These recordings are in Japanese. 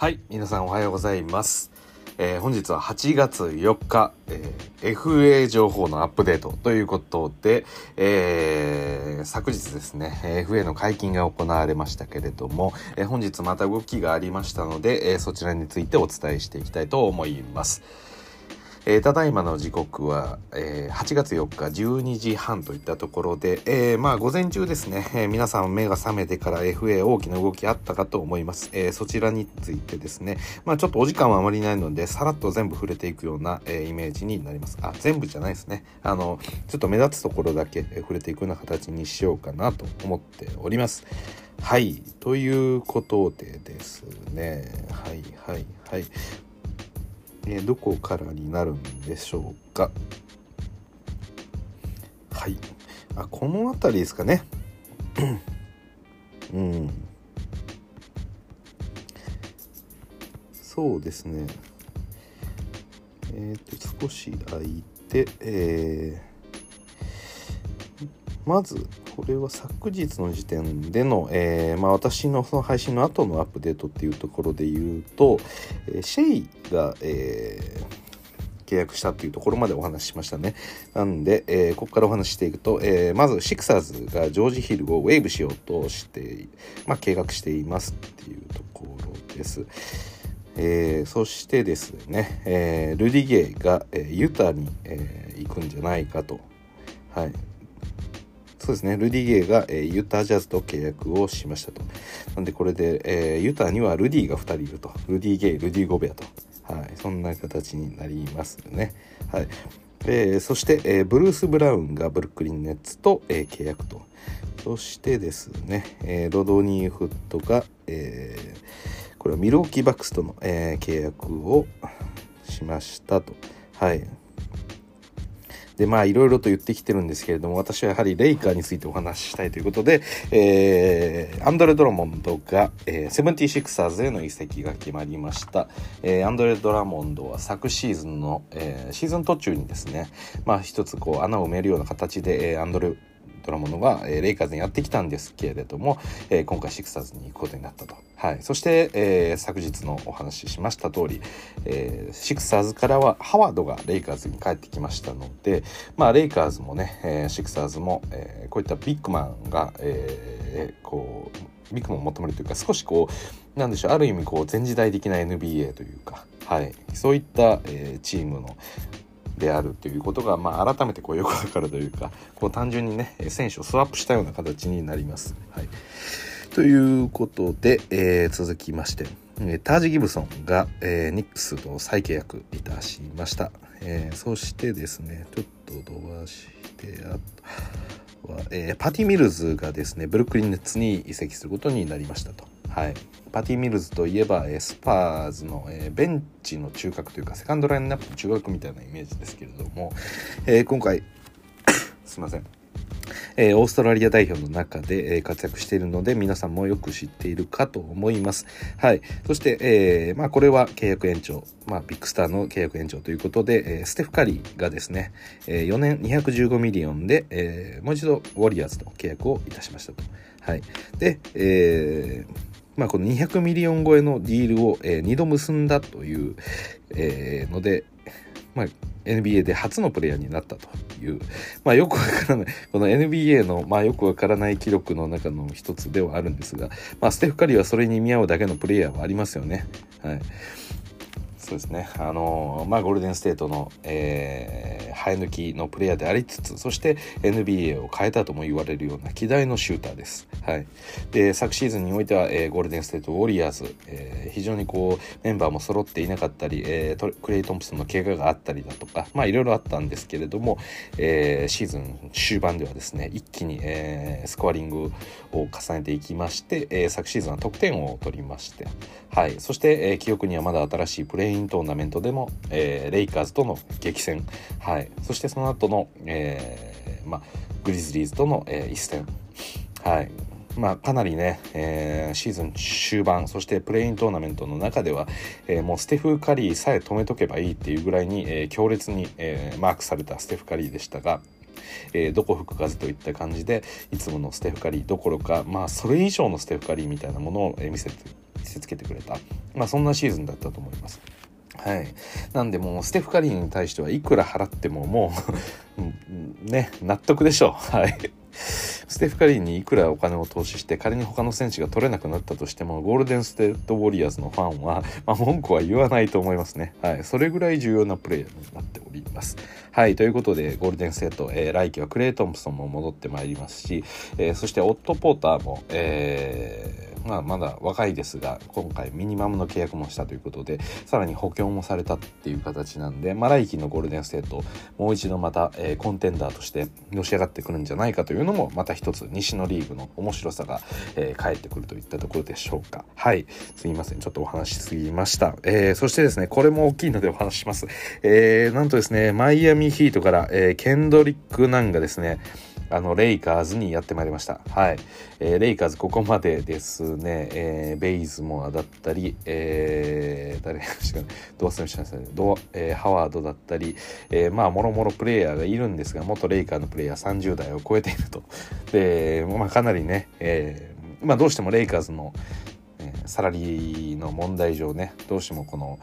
はい、皆さんおはようございます。えー本日は8月4日、えー FA 情報のアップデートということで、えー昨日ですね、FA の解禁が行われましたけれども、え本日また動きがありましたので、えそちらについてお伝えしていきたいと思います。えーただいまの時刻は、えー8月4日12時半といったところで、えーまあ午前中ですね、え皆さん目が覚めてから FA 大きな動きあったかと思います。えそちらについてですね、まあちょっとお時間はあまりないので、さらっと全部触れていくような、えイメージになります。あ、全部じゃないですね。あの、ちょっと目立つところだけ、触れていくような形にしようかなと思っております。はい。ということでですね、はいはいはい。えーどこからになるんでしょうか？はい。あこの辺りですかね。うん。そうですね。えっ、と少し空いてえーまずこれは昨日の時点での、えーまあ、私のその配信の後のアップデートっていうところで言うと、えーシェイが、えー契約したっていうところまでお話ししましたね。なんで、えここからお話ししていくと、えまずシクサーズがジョージ・ヒルをウェーブしようとして、まあ、計画していますっていうところです。えーそしてですね、えールディゲイが、えーユタに、え行くんじゃないかと。はい。そうですね、ルディゲイが、えーユタジャズと契約をしましたと。なんでこれで、えーユタにはルディが2人いると。ルディゲイ、ルディゴベアと。はい、そんな形になりますね。はい。えーそして、えーブルース・ブラウンがブルックリン・ネッツと、えー契約と。そしてですね、えロドニー・フットが、えーこれはミローキー・バックスとの、え契約をしましたと。はい。でまあいろいろと言ってきてるんですけれども私はやはりレイカーについてお話ししたいということで、えーアンドレ・ドラモンドが、えー、セブンティシクサーズへの移籍が決まりました、えーアンドレ・ドラモンドは昨シーズンの、えーシーズン途中にですねまあ一つこう穴を埋めるような形で、えーアンドレドラモンドが、えレイカーズにやってきたんですけれども、え今回シクサーズに行くことになったと。はい、そして、え昨日のお話ししました通り、えシクサーズからはハワードがレイカーズに帰ってきましたので、まあ、レイカーズもね、えシクサーズも、えこういったビッグマンが、えこうビッグマンを求めるというか少しこうなんでしょうある意味こう前時代的な NBA というか、はい、そういった、えチームのであるということが、まあ、改めてこうよくわかるというかこう単純にね選手をスワップしたような形になります。はい、ということで、えー続きまして、タージ・ギブソンが、えーニックスと再契約いたしました。えーそしてですねちょっと飛ばしてあとは、えーパティ・ミルズがですねブルックリン・ネッツに移籍することになりましたと。はい、パティ・ミルズといえば、えースパーズの、えーベンチの中核というかセカンドラインナップの中核みたいなイメージですけれども、えー今回 すいませんえーオーストラリア代表の中で、えー活躍しているので皆さんもよく知っているかと思います。はい。そして、えーまあこれは契約延長、まあビッグスターの契約延長ということで、えーステフ・カリーがですね、えー4年215ミリオンで、えーもう一度ウォリアーズと契約をいたしましたと。はい。で、えーまあこの200ミリオン超えのディールを、え2度結んだという、えので、まあ NBA で初のプレイヤーになったという、まあよくわからない、この NBA の、まあよくわからない記録の中の一つではあるんですが、まあステフ・カリーはそれに見合うだけのプレイヤーはありますよね。はい。そうですね。あのまあゴールデンステートの、えー生え抜きのプレイヤーでありつつ、そして NBA を変えたとも言われるような希代のシューターです。はい。で、昨シーズンにおいては、えーゴールデンステートウォリアーズ、えー非常にこうメンバーも揃っていなかったり、えークレイ・トンプソンの怪我があったりだとか、まあいろいろあったんですけれども、えーシーズン終盤ではですね、一気に、えースコアリングを重ねていきまして、えー昨シーズンは得点を取りまして、はい。そして、えー記憶にはまだ新しいプレイイントーナメントでも、えーレイカーズとの激戦、はい。そしてその後の、えーま、グリズリーズとの、えー一戦、はい。まあ、かなりね、えーシーズン終盤そしてプレイントーナメントの中では、えーもうステフ・カリーさえ止めとけばいいっていうぐらいに、えー強烈に、えーマークされたステフ・カリーでしたが、えーどこ吹く風といった感じでいつものステフ・カリーどころか、まあ、それ以上のステフ・カリーみたいなものを、見せて見せつけてくれた、まあそんなシーズンだったと思います。はい、なんでもうステフ・カリーに対してはいくら払ってももう ね納得でしょう。はいステフ・カリーにいくらお金を投資して仮に他の選手が取れなくなったとしてもゴールデン・ステート・ウォリアーズのファンは、まあ、文句は言わないと思いますね。はい、それぐらい重要なプレーヤーになっております。はい、ということでゴールデン・ステート、えー、来季はクレイ・トンプソンも戻ってまいりますし、えー、そしてオット・ポーターも、えーまあ、まだ若いですが今回ミニマムの契約もしたということでさらに補強もされたっていう形なんで、まあ、来季のゴールデンステートもう一度また、えー、コンテンダーとしてのし上がってくるんじゃないかというのもまた一つ西のリーグの面白さが、えー、返ってくるといったところでしょうか。はい。すいません。ちょっとお話しすぎました、えー、そしてですねこれも大きいのでお話します、えー、なんとですねマイアミヒートから、えー、ケンドリック・ナンがですねあのレイカーズにやってまいりました。はい。えー、レイカーズここまでですね、えー、ベイズモアだったり、えー、誰しか、ドアスミシャンド、えー、ハワードだったり、えー、まあ、もろもろプレイヤーがいるんですが、元レイカーのプレイヤー30代を超えていると。で、まあ、かなりね、えー、まあ、どうしてもレイカーズの、えー、サラリーの問題上ね、どうしてもこの、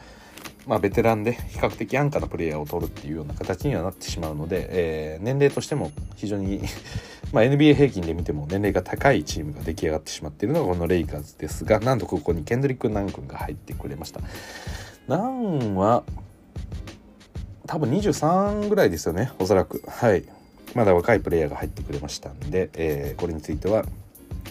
まあ、ベテランで比較的安価なプレイヤーを取るっていうような形にはなってしまうので、えー、年齢としても非常に ま NBA 平均で見ても年齢が高いチームが出来上がってしまっているのがこのレイカーズですがなんとここにケンドリック・ナン君が入ってくれました。ナンは多分23ぐらいですよねおそらく。はい。まだ若いプレイヤーが入ってくれましたんで、えー、これについては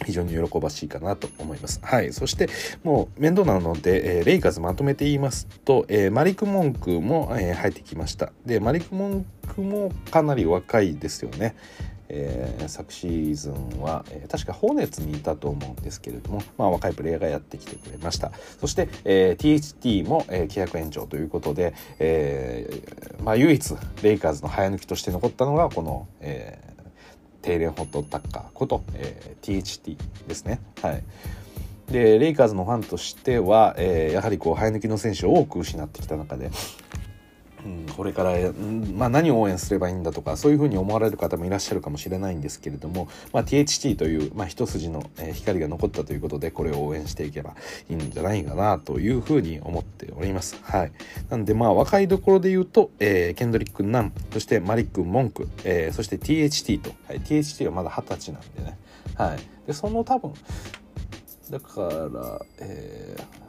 非常に喜ばしいかなと思います。はい。そして、もう面倒なので、えー、レイカーズまとめて言いますと、えー、マリク・モンクも、えー、入ってきました。で、マリク・モンクもかなり若いですよね。えー、昨シーズンは、えー、確かホーネッツにいたと思うんですけれども、まあ、若いプレイヤーがやってきてくれましたそして、えー、THT も、えー、契約延長ということで、えーまあ、唯一レイカーズの早抜きとして残ったのがこの、えー、テイレンホットタッカーこと、えー、THT ですね。はい。でレイカーズのファンとしては、えー、やはりこう生え抜きの選手を多く失ってきた中で、これから、まあ、何を応援すればいいんだとかそういうふうに思われる方もいらっしゃるかもしれないんですけれども、まあ、THT という、まあ、一筋の、光が残ったということでこれを応援していけばいいんじゃないかなというふうに思っております。はい、なんでまあ若いところで言うと、えー、ケンドリック・ナンそしてマリック・モンク、えー、そして THT と、はい、THT はまだ二十歳なんでね、はい、でその多分だから、えー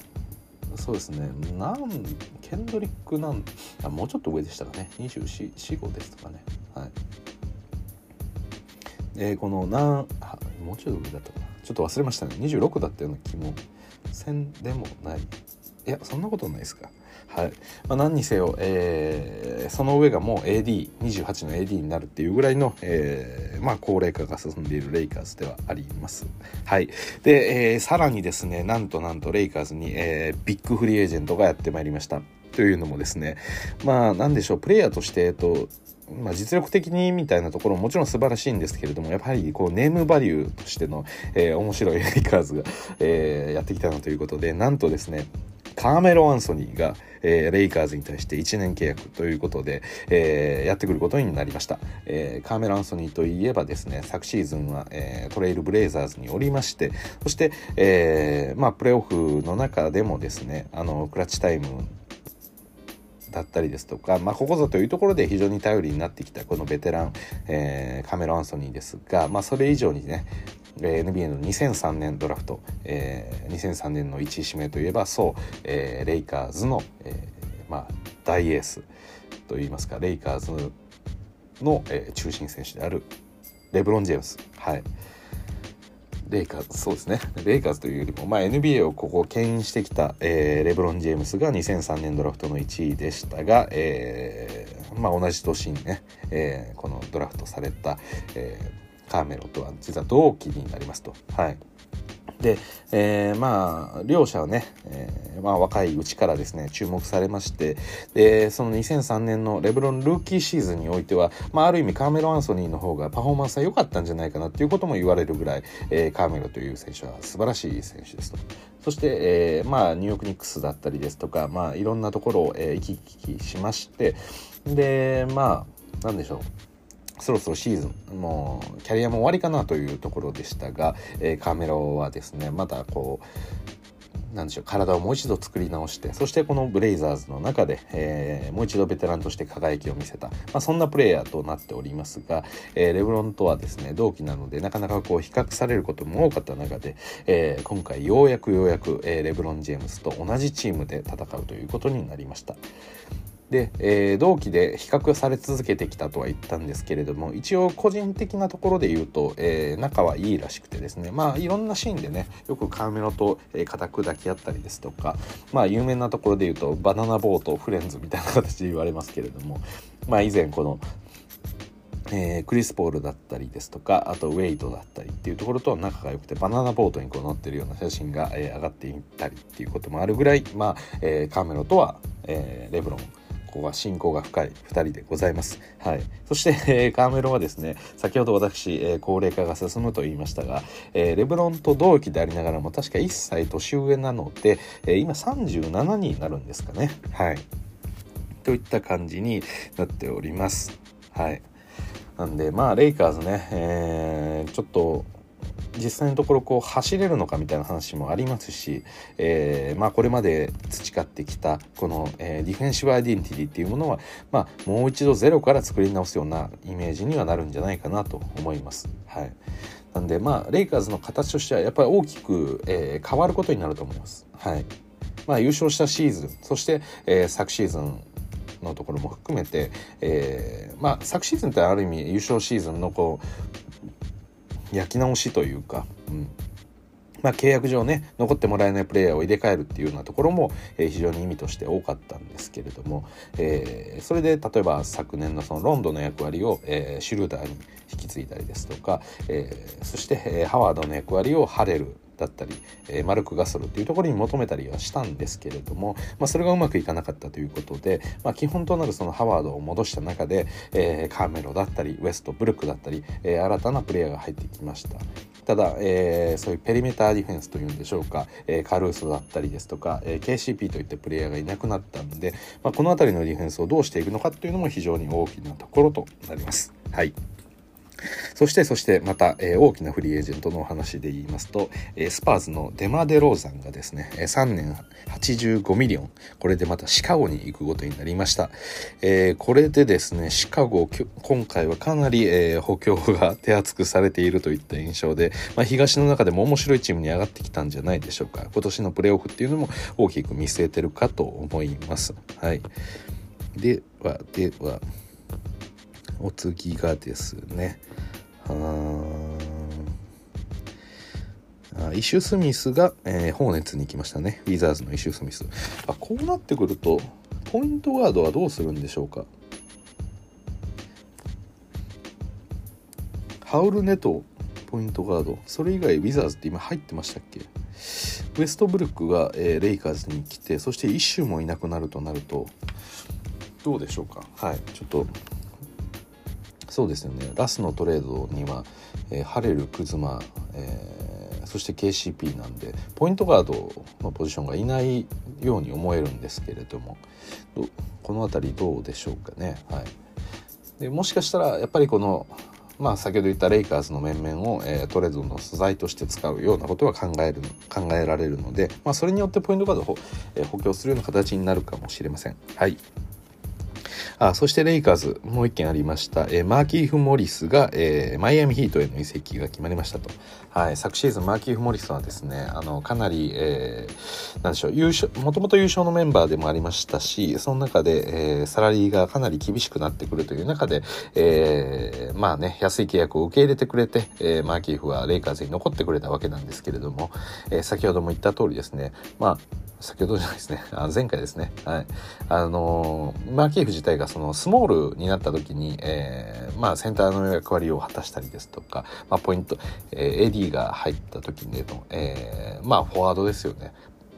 そうですね。なんケンドリックなんあもうちょっと上でしたかね。245ですとかね。はい。えこのなんもうちょっと上だったかな。ちょっと忘れましたね。26だったような気もせんでもない。いやそんなことないですか。はい、まあ、何にせよ、えー、その上がもう AD28 の AD になるっていうぐらいの、えー、まあ、高齢化が進んでいるレイカーズではあります。はい、で、えー、さらにですねなんとなんとレイカーズに、えビッグフリーエージェントがやってまいりました。というのもですねまあ何でしょうプレイヤーとして、えっとまあ、実力的にみたいなところももちろん素晴らしいんですけれどもやっぱりこうネームバリューとしての、えー、面白いレイカーズが、えー、やってきたなということでなんとですねカーメロ・アンソニーが、えー、レイカーズに対して1年契約ということで、えー、やってくることになりました、えー、カーメロ・アンソニーといえばですね昨シーズンは、えー、トレイルブレイザーズにおりましてそして、えーまあ、プレーオフの中でもですねあのクラッチタイムだったりですとか、まあ、ここぞというところで非常に頼りになってきたこのベテラン、えー、カメロ・アンソニーですが、まあ、それ以上にね NBA の2003年ドラフト、えー、2003年の1位指名といえばそう、えー、レイカーズの、えー、まあ、大エースといいますかレイカーズの、えー、中心選手であるレブロン・ジェームス。はいレイカーズ、そうですね。レイカーズというよりも、まあ、NBA をここ牽引してきた、えー、レブロン・ジェームスが2003年ドラフトの1位でしたが、えー、まあ、同じ年にね、えー、このドラフトされた、えーカーメロとは実は同期になりますと。はい。で、えー、まあ両者はね、えー、まあ、若いうちからですね注目されましてでその2003年のレブロンルーキーシーズンにおいては、まあ、ある意味カーメロ・アンソニーの方がパフォーマンスは良かったんじゃないかなっていうことも言われるぐらい、えー、カーメロという選手は素晴らしい選手ですと。そして、えー、まあニューヨークニックスだったりですとか、まあ、いろんなところを、えー、行き来しましてでまあなんでしょうそろそろシーズンもうキャリアも終わりかなというところでしたが、えー、カーメロはですねまだこうなんでしょう体をもう一度作り直してそしてこのブレイザーズの中で、えー、もう一度ベテランとして輝きを見せた、まあ、そんなプレイヤーとなっておりますが、えー、レブロンとはですね同期なのでなかなかこう比較されることも多かった中で、えー、今回ようやくようやく、え、レブロン・ジェームズと同じチームで戦うということになりました。で、えー、同期で比較され続けてきたとは言ったんですけれども一応個人的なところで言うと、えー、仲はいいらしくてですね。まあいろんなシーンでねよくカーメロと、えー、固く抱き合ったりですとかまあ有名なところで言うとバナナボートフレンズみたいな形で言われますけれどもまあ以前このえー、クリス・ポールだったりですとかあとウェイドだったりっていうところと仲が良くてバナナボートにこう乗ってるような写真が、えー、上がっていったりっていうこともあるぐらい、まあえー、カーメロとは、えレブロンこは親交が深い2人でございます。はい、そして、えー、カーメロはですね先ほど私、えー、高齢化が進むと言いましたが、えー、レブロンと同期でありながらも確か1歳年上なので、えー、今37になるんですかね。はい、といった感じになっております。はい、なんでまあレイカーズね、えー、ちょっと実際のところこう走れるのかみたいな話もありますし、えー、まあ、これまで培ってきたこの、えー、ディフェンシブアイデンティティっていうものは、まあ、もう一度ゼロから作り直すようなイメージにはなるんじゃないかなと思います。はい、なんでまあレイカーズの形としてはやっぱり大きく、えー、変わることになると思います。はいまあ、優勝したシーズンそして、え、昨シーズンのところも含めて、え、まあ、昨シーズンってある意味優勝シーズンのこう焼き直しというか、うん。まあ、契約上ね残ってもらえないプレイヤーを入れ替えるっていうようなところも、えー、非常に意味として多かったんですけれども、えー、それで例えば昨年のそのロンドンの役割を、えー、シュルーダーに引き継いだりですとか、え、そして、え、ハワードの役割をハレルだったり、えー、マルク・ガソルっていうところに求めたりはしたんですけれども、まあ、それがうまくいかなかったということで、まあ、基本となるそのハワードを戻した中で、えー、カーメロだったりウエストブルックだったり、えー、新たなプレイヤーが入ってきましたただ、えー、そういうペリメーターディフェンスというんでしょうか、えー、カルーソだったりですとか、えー、KCP といったプレイヤーがいなくなったんで、まあ、この辺りのディフェンスをどうしていくのかというのも非常に大きなところとなります。はいそして、そしてまた、えー、大きなフリーエージェントのお話で言いますと、えー、スパーズのデマ・デローザンがですねえ、3年85ミリオン、これでまたシカゴに行くことになりました。えー、これでですね、シカゴ、今回はかなり、え補強が手厚くされているといった印象で、まあ、東の中でも面白いチームに上がってきたんじゃないでしょうか。今年のプレーオフっていうのも大きく見据えてるかと思います。はい。では、では、お次がですね。あイシュ・スミスが、えー、ホーネッツに行きましたね。ウィザーズのイシュ・スミス。あこうなってくるとポイントガードはどうするんでしょうか？ハウルネトポイントガード。それ以外ウィザーズって今入ってましたっけ？ウエストブルックが、えー、レイカーズに来てそしてイシュもいなくなるとなるとどうでしょうか？はいちょっとそうですよねラスのトレードには、えー、ハレルクズマ、えー、そして KCP なんでポイントガードのポジションがいないように思えるんですけれどもこの辺りどうでしょうかね。はい、でもしかしたらやっぱりこのまあ、先ほど言ったレイカーズの面々を、えー、トレードの素材として使うようなことは考える考えられるので、まあ、それによってポイントガードを、えー、補強するような形になるかもしれません。はいあそしてレイカーズもう一件ありました、えー、マーキーフ・モリスが、えー、マイアミヒートへの移籍が決まりましたと、はい、昨シーズンマーキーフ・モリスはですねあのかなり、えー、なんでしょう優勝もともと優勝のメンバーでもありましたしその中で、えー、サラリーがかなり厳しくなってくるという中で、えー、まあね安い契約を受け入れてくれて、えー、マーキーフはレイカーズに残ってくれたわけなんですけれども、えー、先ほども言った通りですねまあ先ほどじゃないですね。あ前回ですね。はい。あのー、マーキーフ自体がそのスモールになった時に、えー、まあセンターの役割を果たしたりですとか、まあポイント、えー、AD が入った時での、えー、まあフォワードですよね。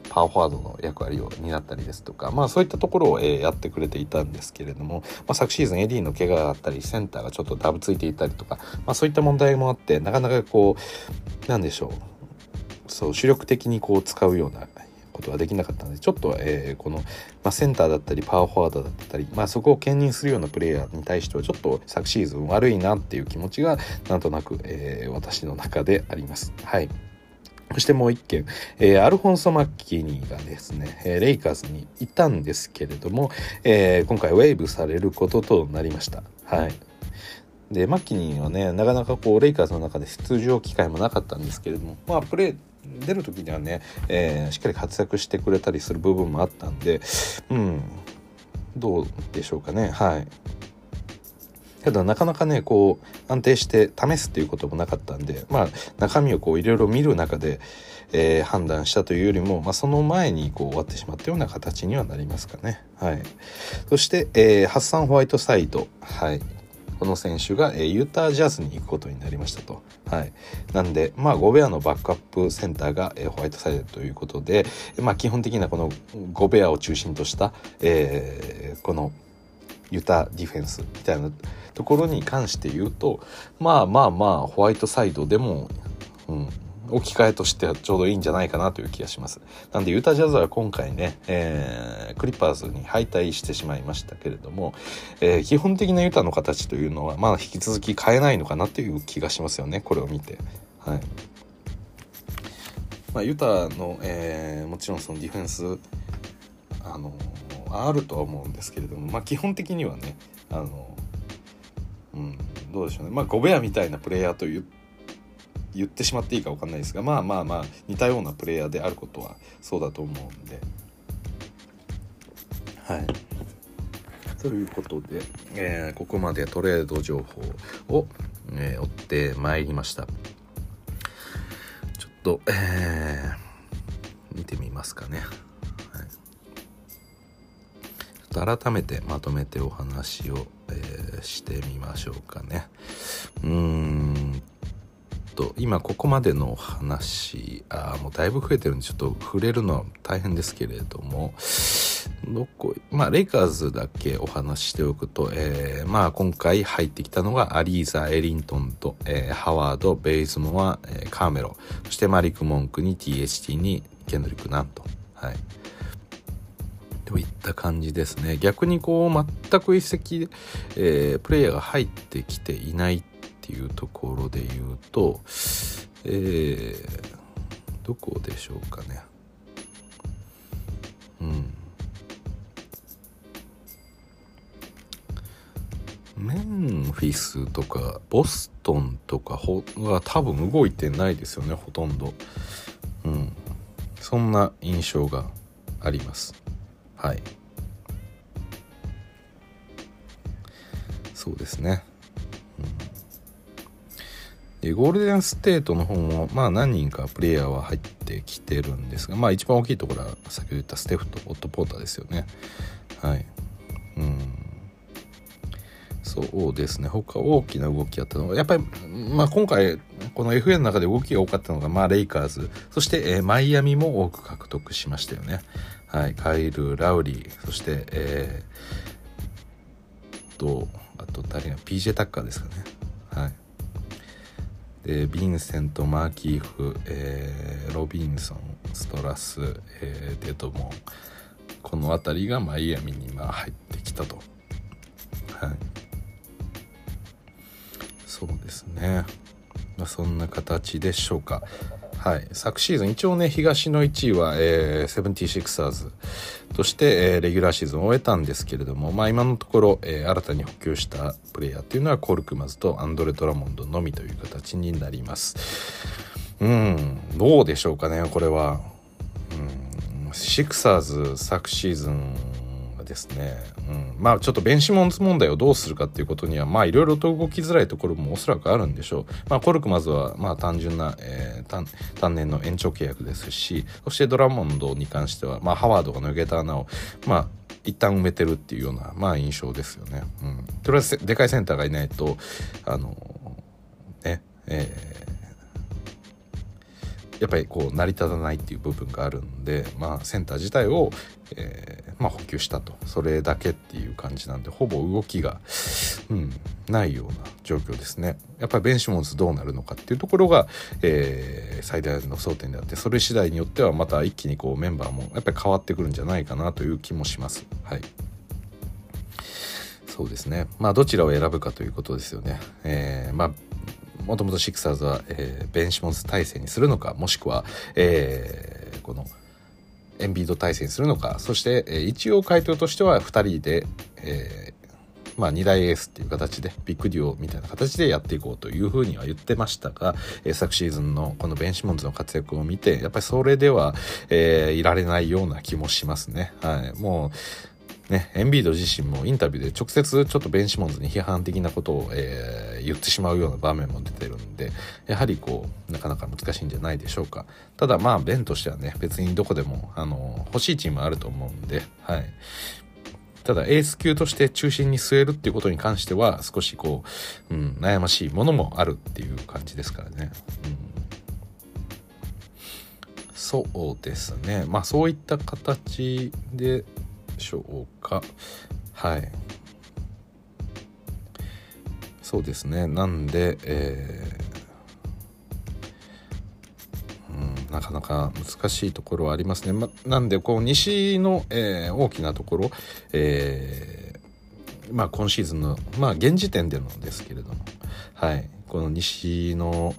パワーフォワードの役割を担ったりですとか、まあそういったところを、え、やってくれていたんですけれども、まあ、昨シーズン AD の怪我があったり、センターがちょっとダブついていたりとか、まあそういった問題もあって、なかなかこう、なんでしょう、そう、主力的にこう使うようなことはできなかったのでちょっと、えー、この、まあ、センターだったりパワーフォワードだったり、まあ、そこを兼任するようなプレイヤーに対してはちょっと昨シーズン悪いなっていう気持ちがなんとなく、えー、私の中であります。はいそしてもう一件、えー、アルフォンソ・マッキーニがですね、えー、レイカーズにいたんですけれども、えー、今回ウェーブされることとなりました。はい。で、マッキーニはね、なかなかこう、レイカーズの中で出場機会もなかったんですけれども、まあ、プレー、出る時にはね、えー、しっかり活躍してくれたりする部分もあったんで、うん、どうでしょうかね。はい。ただなかなかねこう安定して試すっていうこともなかったんでまあ中身をこういろいろ見る中で、えー、判断したというよりも、まあ、その前にこう終わってしまったような形にはなりますかね。はい、そして、えー、ハッサン・ホワイトサイド、はい、この選手が、えー、ユータージャズに行くことになりましたと。はい、なんで、まあ、ゴベアのバックアップセンターが、えー、ホワイトサイドということで、まあ、基本的なこのゴベアを中心とした、えー、このユタディフェンスみたいなところに関して言うとまあまあまあホワイトサイドでも、うん、置き換えとしてはちょうどいいんじゃないかなという気がします。なんでユタジャズは今回ね、えー、クリッパーズに敗退してしまいましたけれども、えー、基本的なユタの形というのはまあ引き続き変えないのかなという気がしますよねこれを見て。はいまあ、ユタの、えー、もちろんそのディフェンスあのあるとは思うんですけれども、まあ、基本的にはねあの、うん、どうでしょうねまあゴベアみたいなプレイヤーと言言ってしまっていいか分かんないですがまあまあまあ似たようなプレイヤーであることはそうだと思うんで。はい。ということで、えー、ここまでトレード情報を、えー、追ってまいりました。ちょっと、えー、見てみますかね。改めてまとめてお話を、えー、してみましょうかね。うーんと今ここまでの話あもうだいぶ増えてるんでちょっと触れるのは大変ですけれどもどこまあレイカーズだけお話ししておくと、えー、まあ今回入ってきたのがアリーザ・エリントンと、えー、ハワード・ベイズモア、え、カーメロそしてマリック・モンクに THT にケンドリック・ナンと。はいといった感じですね逆にこう全く移籍、えー、プレイヤーが入ってきていないっていうところで言うと、えー、どこでしょうかね。うん。メンフィスとかボストンとかは多分動いてないですよねほとんど。うん。そんな印象があります。はい。そうですね、でゴールデンステートの方もまあ何人かプレイヤーは入ってきてるんですがまあ一番大きいところは先ほど言ったステフとオット・ポーターですよね。はい。うん。そうですね。他大きな動きあったのはやっぱり、まあ、今回この FA の中で動きが多かったのが、まあ、レイカーズ。そして、えー、マイアミも多く獲得しましたよね。はい、カイル・ラウリー。そして、えー、とあと誰が PJ タッカーですかね。えヴィンセント・マーキーフ、えー、ロビンソンストラス、えー、デドモン。この辺りがマイアミにまあ入ってきたと。はい。そうですね。まあそんな形でしょうか。はい、昨シーズン一応ね東の1位は、えー、セブンティシクサーズ。として、えー、レギュラーシーズンを終えたんですけれども、まあ、今のところ、えー、新たに補給したプレイヤーっていうのはコルクマズとアンドレ・ドラモンドのみという形になります。うん。どうでしょうかねこれは。うん。シクサーズ昨シーズンですね、うん、まあちょっとベンシモンズ問題をどうするかっていうことにはまあいろいろと動きづらいところもおそらくあるんでしょう。まあコルクまずはまあ単純な、えー、単年の延長契約ですしそしてドラモンドに関してはまあハワードが抜けた穴をまあ一旦埋めてるっていうようなまあ印象ですよね。うん、とりあえずでかいセンターがいないとあのねえーやっぱりこう成り立たないっていう部分があるんで、まあ、センター自体を、えー、まあ、補給したとそれだけっていう感じなんでほぼ動きが、うん、ないような状況ですねやっぱりベンシモンズどうなるのかっていうところが、えー、最大の争点であってそれ次第によってはまた一気にこうメンバーもやっぱり変わってくるんじゃないかなという気もします。はいそうですねまあどちらを選ぶかということですよね。えー、まあもともとシクサーズは、えー、ベンシモンズ体制にするのかもしくは、えー、このエンビード体制にするのかそして、えー、一応回答としては2人で、えまあ、2大エースっていう形でビッグデュオみたいな形でやっていこうというふうには言ってましたが、えー、昨シーズンのこのベンシモンズの活躍を見てやっぱりそれでは、え、いられないような気もしますね。はい、もうね、エンビード自身もインタビューで直接ちょっとベンシモンズに批判的なことを、えー、言ってしまうような場面も出てるんでやはりこうなかなか難しいんじゃないでしょうかただまあベンとしてはね別にどこでもあの欲しいチームあると思うんで、はい、ただエース級として中心に据えるっていうことに関しては少しこう、うん、悩ましいものもあるっていう感じですからね。うんそうですね。まあそういった形でしょうか。はい。そうですね。なんで、えうんなかなか難しいところはありますね。ま、なんでこう西の、えー、大きなところ、えー、まあ、今シーズンの、まあ、現時点でのですけれども、はい、この西の、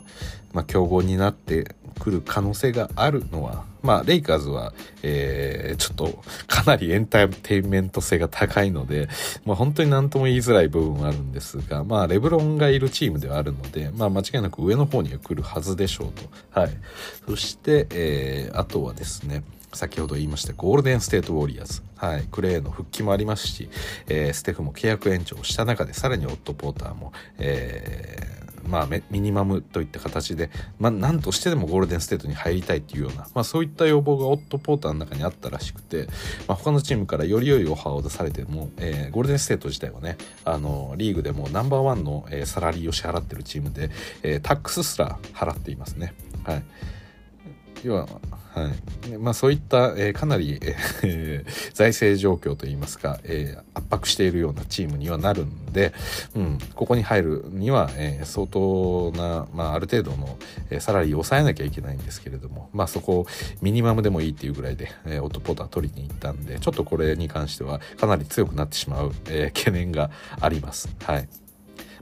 まあ、強豪になってくる可能性があるのは、まあ、レイカーズは、えー、ちょっとかなりエンターテインメント性が高いので、まあ、本当に何とも言いづらい部分はあるんですが、まあ、レブロンがいるチームではあるので、まあ、間違いなく上の方には来るはずでしょうと。はい。そして、えー、あとはですね、先ほど言いましたゴールデンステートウォリアーズ、はい、クレーの復帰もありますし、えー、ステフも契約延長した中でさらにオット・ポーターも、えーまあ、ミニマムといった形で、まあ、何としてでもゴールデンステートに入りたいっていうような、まあ、そういった要望がオット・ポーターの中にあったらしくて、まあ、他のチームからより良いオファーを出されても、えー、ゴールデンステート自体はねあのリーグでもナンバーワンの、えー、サラリーを支払ってるチームで、えー、タックスすら払っていますね。はい、要ははいまあ、そういった、えー、かなり、えー、財政状況といいますか、えー、圧迫しているようなチームにはなるんで、うん、ここに入るには、え、相当な、まあ、ある程度の、え、サラリーを抑えなきゃいけないんですけれども、まあ、そこをミニマムでもいいっていうぐらいで、えー、オートポーター取りに行ったんでちょっとこれに関してはかなり強くなってしまう、え、懸念があります。はい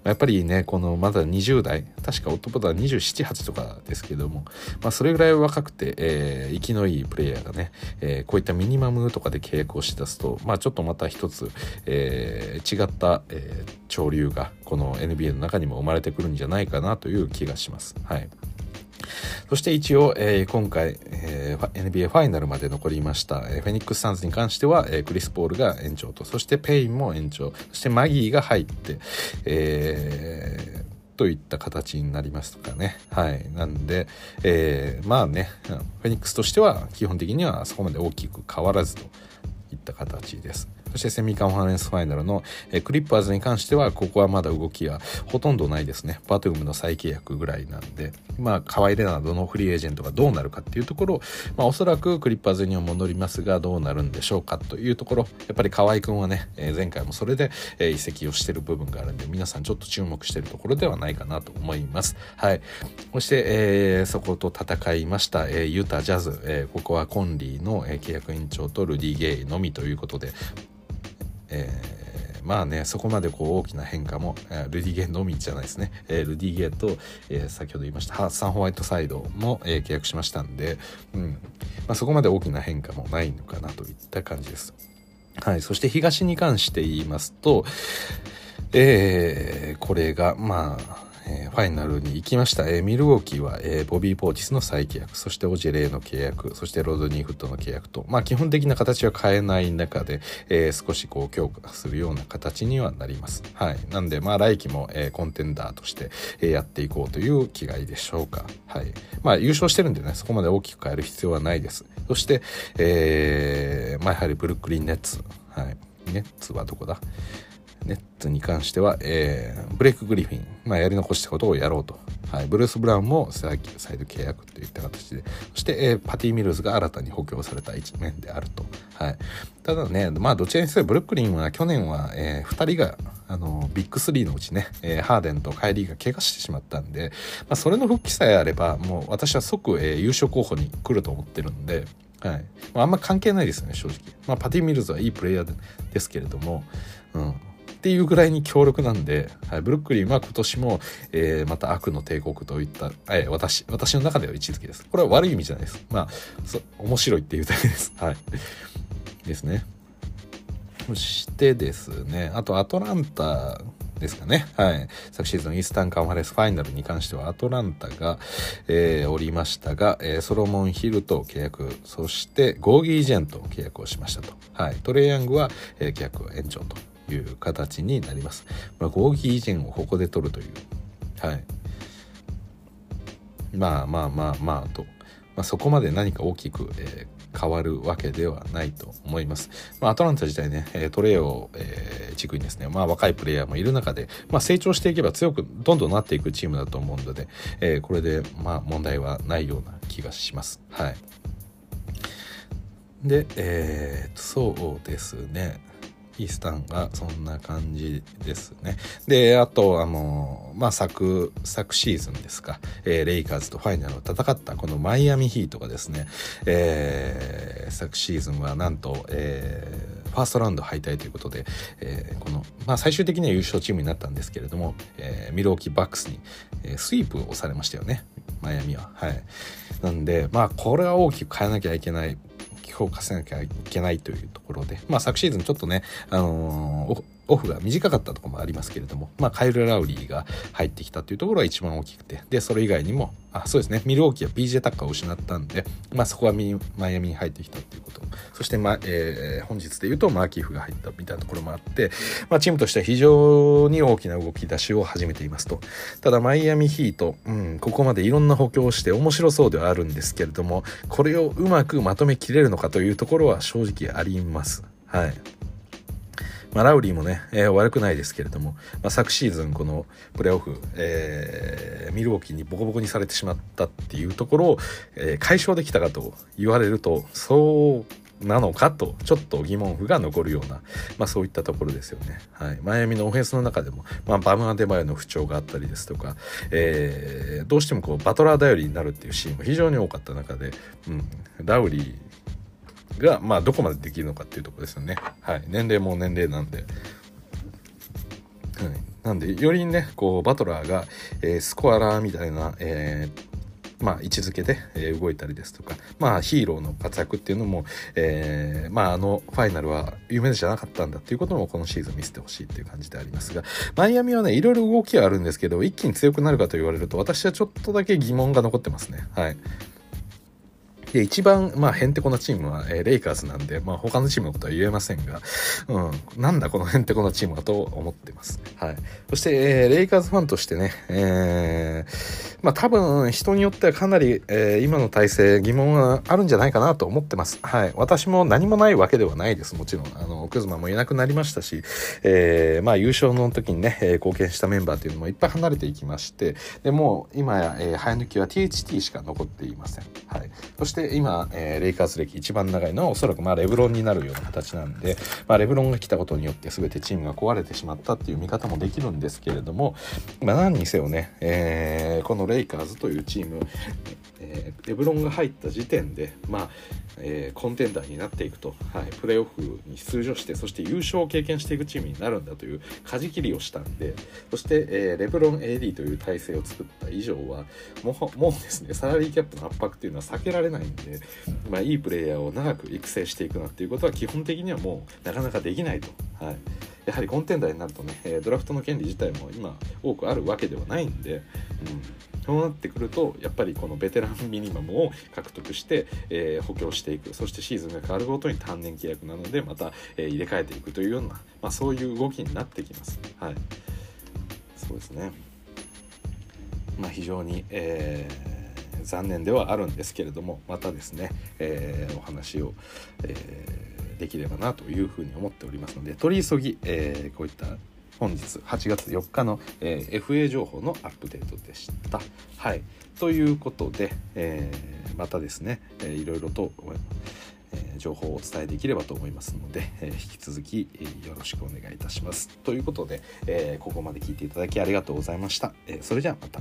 やっぱりねこのまだ20代確か夫は2728とかですけども、まあ、それぐらい若くて、えー、生きのいいプレイヤーがね、えー、こういったミニマムとかで契約をしだすと、まあ、ちょっとまた一つ、えー、違った、えー、潮流がこの NBA の中にも生まれてくるんじゃないかなという気がします。はいそして一応、えー、今回、えー、NBA ファイナルまで残りました、えー、フェニックス・サンズに関しては、えー、クリス・ポールが延長と、そしてペインも延長、そしてマギーが入って、えー、といった形になりますとかね。はい。なんで、えー、まあね、フェニックスとしては基本的にはそこまで大きく変わらずといった形です。そしてセミカンファレンスファイナルの、クリッパーズに関しては、ここはまだ動きがほとんどないですね。バトゥームの再契約ぐらいなんで、まあ、カワイ・レナードのフリーエージェントがどうなるかっていうところ、まあ、おそらくクリッパーズには戻りますが、どうなるんでしょうかというところ、やっぱり河合くんはね、前回もそれで、移籍をしてる部分があるんで、皆さんちょっと注目してるところではないかなと思います。はい。そして、えー、そこと戦いました、えー、ユタ・ジャズ、えー、ここはコンリーの、契約延長とルディ・ゲイのみということで、えー、まあねそこまでこう大きな変化も、え、ルディゲーのみじゃないですね、えー、ルディゲーと、えー、先ほど言いましたハッサンホワイトサイドも、え、契約しましたんで、うん。まあ、そこまで大きな変化もないのかなといった感じです。はい、そして東に関して言いますと、えー、これがまあえー、ファイナルに行きました、えー、ミルウォーキーは、えー、ボビー・ポーティスの再契約そしてオジェレイの契約そしてロードニーフットの契約と、まあ、基本的な形は変えない中で、え少しこう強化するような形にはなります。はい、なんで、まあ、来季も、えコンテンダーとして、えやっていこうという気概でしょうか。はいまあ、優勝してるんでねそこまで大きく変える必要はないです。そして、えまあ、やはりブルックリン・ネッツ、はい、ネッツはどこだ？ネッツに関しては、えー、ブレイク・グリフィン、まあ、やり残したことをやろうと。はい、ブルース・ブラウンも再再度契約といった形で、そして、えー、パティ・ミルズが新たに補強された一面であると。はい、ただね、まあ、どちらにせよブルックリンは去年は、えー、2人が、あの、ビッグ3のうちね、えー、ハーデンとカイリーが怪我してしまったんで、まあ、それの復帰さえあれば、もう私は即、えー、優勝候補に来ると思ってるんで、はい。あ、あんま関係ないですよね、正直。まあ、パティ・ミルズはいいプレイヤーですけれども、うん。っていうぐらいに強力なんで、はい、ブルックリンは今年も、えー、また悪の帝国といった、えー、私、私の中では位置づけです。これは悪い意味じゃないです。まあ、面白いっていうだけです。はい。ですね。そしてですね、あとアトランタですかね。はい。昨シーズンイースタンカンファレンスファイナルに関してはアトランタが、えー、おりましたが、えー、ソロモン・ヒルと契約、そしてゴーギー・ジェンと契約をしましたと。はい。トレイヤングは、えー、契約延長という形になります。まあ、ゴーギー・ジェンをここで取るという。はい。まあまあまあまあと。まあ、そこまで何か大きく、えー変わるわけではないと思います。まあ、アトランタ自体ね、トレーを、えー、軸にですね、まあ、若いプレイヤーもいる中で、まあ、成長していけば強くどんどんなっていくチームだと思うので、えー、これで、まあ、問題はないような気がします。はい。で、えー、そうですね。イスタンがそんな感じですね。で、あと、あの、まあ、昨、昨シーズンですか、えー、レイカーズとファイナルを戦ったこのマイアミヒートがですね、えー、昨シーズンはなんと、えー、ファーストラウンド敗退ということで、えー、この、まあ、最終的には優勝チームになったんですけれども、えー、ミローキバックスに、えー、スイープを押されましたよね、マイアミは。はい。なんで、まあ、これは大きく変えなきゃいけない評価せなきゃいけないというところで、まあ、昨シーズンちょっとね、あのー、オフが短かったとこもありますけれども、まあ、カイル・ラウリーが入ってきたというところが一番大きくて、で、それ以外にも、あ、そうですね、ミルウォーキーは PJ タッカーを失ったんで、まあ、そこはマイアミに入ってきたということ。そして、ま、えー、本日で言うと、マーキーフが入ったみたいなところもあって、まあ、チームとしては非常に大きな動き出しを始めていますと。ただ、マイアミヒート、うん、ここまでいろんな補強をして面白そうではあるんですけれども、これをうまくまとめきれるのかというところは正直あります。はい。まあ、ラウリーもね、えー、悪くないですけれども、まあ、昨シーズンこのプレーオフ、えー、ミルウォーキーにボコボコにされてしまったっていうところを、えー、解消できたかと言われるとそうなのかとちょっと疑問符が残るような、まあ、そういったところですよね。はい、マイアミのオフェンスの中でも、まあ、バムアデバイの不調があったりですとか、えー、どうしてもこうバトラー頼りになるっていうシーンも非常に多かった中で、うん、ラウリーが、まあ、どこまでできるのかっていうとこですよね。はい。年齢も年齢なんで。はい。なんで、よりね、こう、バトラーが、えー、スコアラーみたいな、えーまあ、位置づけで、え、動いたりですとか、まあ、ヒーローの活躍っていうのも、えー、まあ、あの、ファイナルは夢じゃなかったんだっていうこともこのシーズン見せてほしいっていう感じでありますが、マイアミはね、いろいろ動きはあるんですけど、一気に強くなるかと言われると、私はちょっとだけ疑問が残ってますね。はい。で、一番、まあ、へんてこなチームは、えー、レイカーズなんで、まあ、他のチームのことは言えませんが、うん、なんだこのへんてこなチームはと思ってます。はい。そして、えー、レイカーズファンとしてね、えー、まあ、多分、人によってはかなり、えー、今の体制、疑問があるんじゃないかなと思ってます。はい。私も何もないわけではないです。もちろん、あの、クズマもいなくなりましたし、えー、まあ、優勝の時にね、えー、貢献したメンバーっていうのもいっぱい離れていきまして、で、もう、今や、えー、早抜きは THT しか残っていません。はい。そして、今、えー、レイカーズ歴一番長いのはおそらくまあレブロンになるような形なんで、まあ、レブロンが来たことによって全てチームが壊れてしまったっていう見方もできるんですけれども、まあ、何にせよね、えー、このレイカーズというチーム、えー、レブロンが入った時点で、まあえー、コンテンダーになっていくと、はい、プレーオフに出場してそして優勝を経験していくチームになるんだという舵切りをしたんでそして、えー、レブロン AD という体制を作った以上はもうもうですねサラリーキャップの圧迫っていうのは避けられないんで、まあ、いいプレイヤーを長く育成していくなっていうことは基本的にはもうなかなかできないと。はいやはりコンテンダーになるとねドラフトの権利自体も今多くあるわけではないんで、うん、そうなってくるとやっぱりこのベテランミニマムを獲得して、えー、補強していく。そしてシーズンが変わるごとに単年契約なのでまた、えー、入れ替えていくというような、まあ、そういう動きになってきます。はい、そうですね。まあ、非常に、えー、残念ではあるんですけれどもまたですね、えー、お話を、えーできればなというふうに思っておりますので取り急ぎ、えー、こういった本日8月4日の、えー、FA 情報のアップデートでした。はい、ということで、えー、またですね、えー、いろいろと、えー、情報をお伝えできればと思いますので、えー、引き続き、えー、よろしくお願いいたします。ということで、えー、ここまで聞いていただきありがとうございました。えー、それじゃあまた。